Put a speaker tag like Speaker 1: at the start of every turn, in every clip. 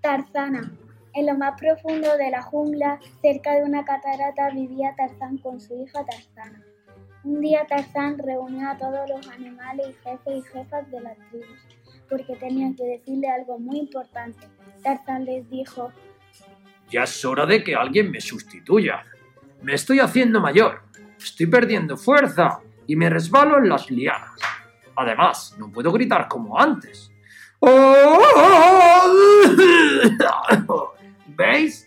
Speaker 1: Tarzana. En lo más profundo de la jungla, cerca de una catarata, vivía Tarzán con su hija Tarzana. Un día Tarzán reunió a todos los animales y jefes y jefas de las tribus, porque tenían que decirle algo muy importante. Tarzán les dijo,
Speaker 2: Ya es hora de que alguien me sustituya. Me estoy haciendo mayor, estoy perdiendo fuerza y me resbalo en las lianas. Además, no puedo gritar como antes. ¿Veis?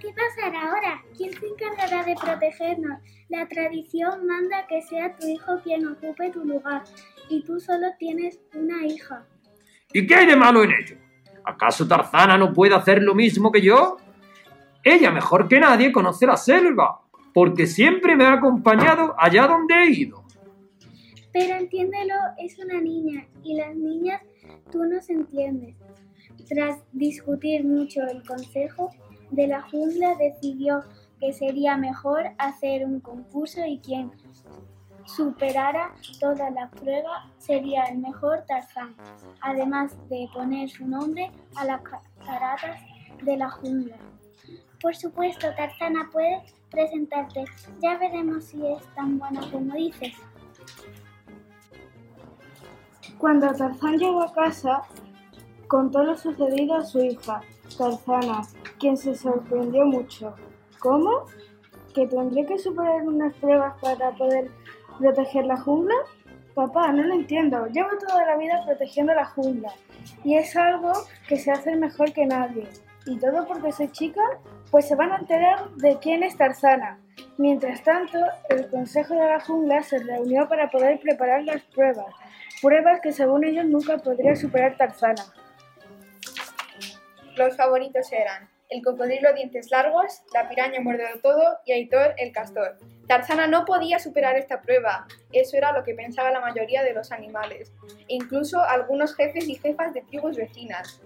Speaker 1: ¿Qué pasará ahora? ¿Quién se encargará de protegernos? La tradición manda que sea tu hijo quien ocupe tu lugar, y tú solo tienes una hija.
Speaker 2: ¿Y qué hay de malo en ello? ¿Acaso Tarzana no puede hacer lo mismo que yo? Ella mejor que nadie conoce la selva, porque siempre me ha acompañado allá donde he ido.
Speaker 1: Pero entiéndelo, es una niña, y las niñas tú no se entiendes. Tras discutir mucho el consejo de la jungla decidió que sería mejor hacer un concurso y quien superara todas las pruebas sería el mejor Tarzán, además de poner su nombre a las cataratas de la jungla. Por supuesto, Tarzana, puedes presentarte. Ya veremos si es tan buena como dices.
Speaker 3: Cuando Tarzán llegó a casa, contó lo sucedido a su hija, Tarzana, quien se sorprendió mucho. ¿Cómo? ¿Que tendré que superar unas pruebas para poder proteger la jungla? Papá, no lo entiendo. Llevo toda la vida protegiendo la jungla y es algo que se hace mejor que nadie. ¿Y todo porque soy chica? Pues se van a enterar de quién es Tarzana. Mientras tanto, el Consejo de la Jungla se reunió para poder preparar las pruebas. Pruebas que según ellos nunca podría superar Tarzana.
Speaker 4: Los favoritos eran el cocodrilo dientes largos, la piraña muerdelo todo y Aitor el castor. Tarzana no podía superar esta prueba, eso era lo que pensaba la mayoría de los animales, incluso algunos jefes y jefas de tribus vecinas.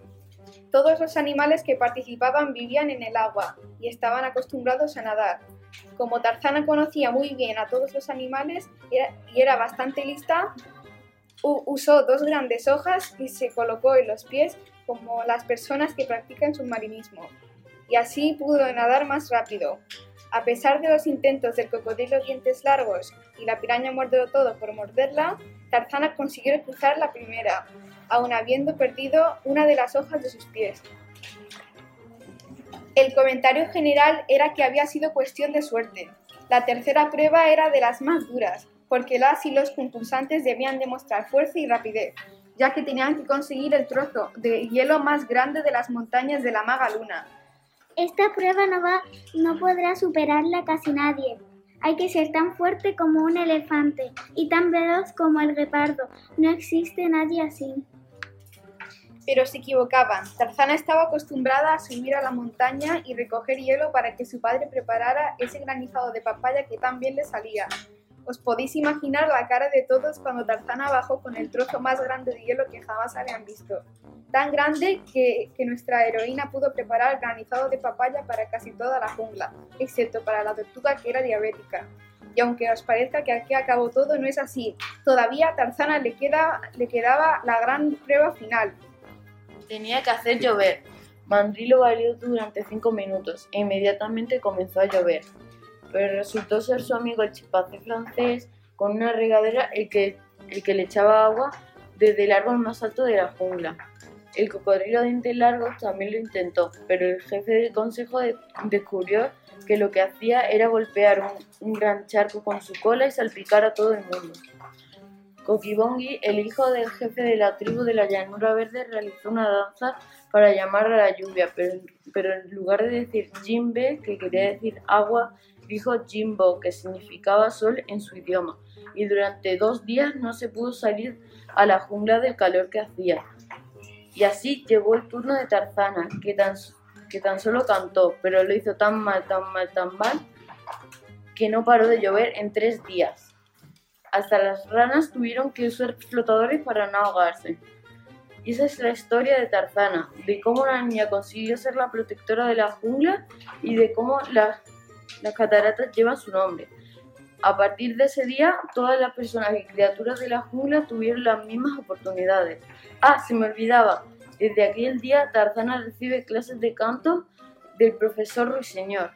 Speaker 4: Todos los animales que participaban vivían en el agua y estaban acostumbrados a nadar. Como Tarzana conocía muy bien a todos los animales y era bastante lista, usó dos grandes hojas y se colocó en los pies como las personas que practican submarinismo, y así pudo nadar más rápido. A pesar de los intentos del cocodrilo dientes largos y la piraña muerdelo todo por morderla, Tarzana consiguió cruzar la primera, aun habiendo perdido una de las hojas de sus pies. El comentario general era que había sido cuestión de suerte. La tercera prueba era de las más duras, porque las y los concursantes debían demostrar fuerza y rapidez, ya que tenían que conseguir el trozo de hielo más grande de las montañas de la maga luna.
Speaker 1: Esta prueba no, va, no podrá superarla casi nadie. Hay que ser tan fuerte como un elefante y tan veloz como el guepardo. No existe nadie así.
Speaker 4: Pero se equivocaban. Tarzana estaba acostumbrada a subir a la montaña y recoger hielo para que su padre preparara ese granizado de papaya que tan bien le salía. Os podéis imaginar la cara de todos cuando Tarzana bajó con el trozo más grande de hielo que jamás habían visto. Tan grande que, nuestra heroína pudo preparar granizado de papaya para casi toda la jungla, excepto para la tortuga que era diabética. Y aunque os parezca que aquí acabó todo, no es así. Todavía a Tarzana le, queda, le quedaba la gran prueba final.
Speaker 5: Tenía que hacer llover. Mandrilo bailó durante cinco minutos e inmediatamente comenzó a llover pero resultó ser su amigo el chimpancé francés con una regadera el que, el que le echaba agua desde el árbol más alto de la jungla. El cocodrilo dientes largos también lo intentó, pero el jefe del consejo descubrió que lo que hacía era golpear un, gran charco con su cola y salpicar a todo el mundo. Kokibongi, el hijo del jefe de la tribu de la llanura verde, realizó una danza para llamar a la lluvia, pero, pero en lugar de decir Jimbe, que quería decir agua, dijo Jimbo, que significaba sol en su idioma, y durante dos días no se pudo salir a la jungla del calor que hacía. Y así llegó el turno de Tarzana, que tan, que tan solo cantó, pero lo hizo tan mal, tan mal, tan mal, que no paró de llover en tres días. Hasta las ranas tuvieron que usar flotadores para no ahogarse. Y esa es la historia de Tarzana, de cómo la niña consiguió ser la protectora de la jungla y de cómo la las cataratas llevan su nombre. A partir de ese día, todas las personas y criaturas de la jungla tuvieron las mismas oportunidades. Ah, se me olvidaba. Desde aquel día, Tarzana recibe clases de canto del profesor Ruiseñor.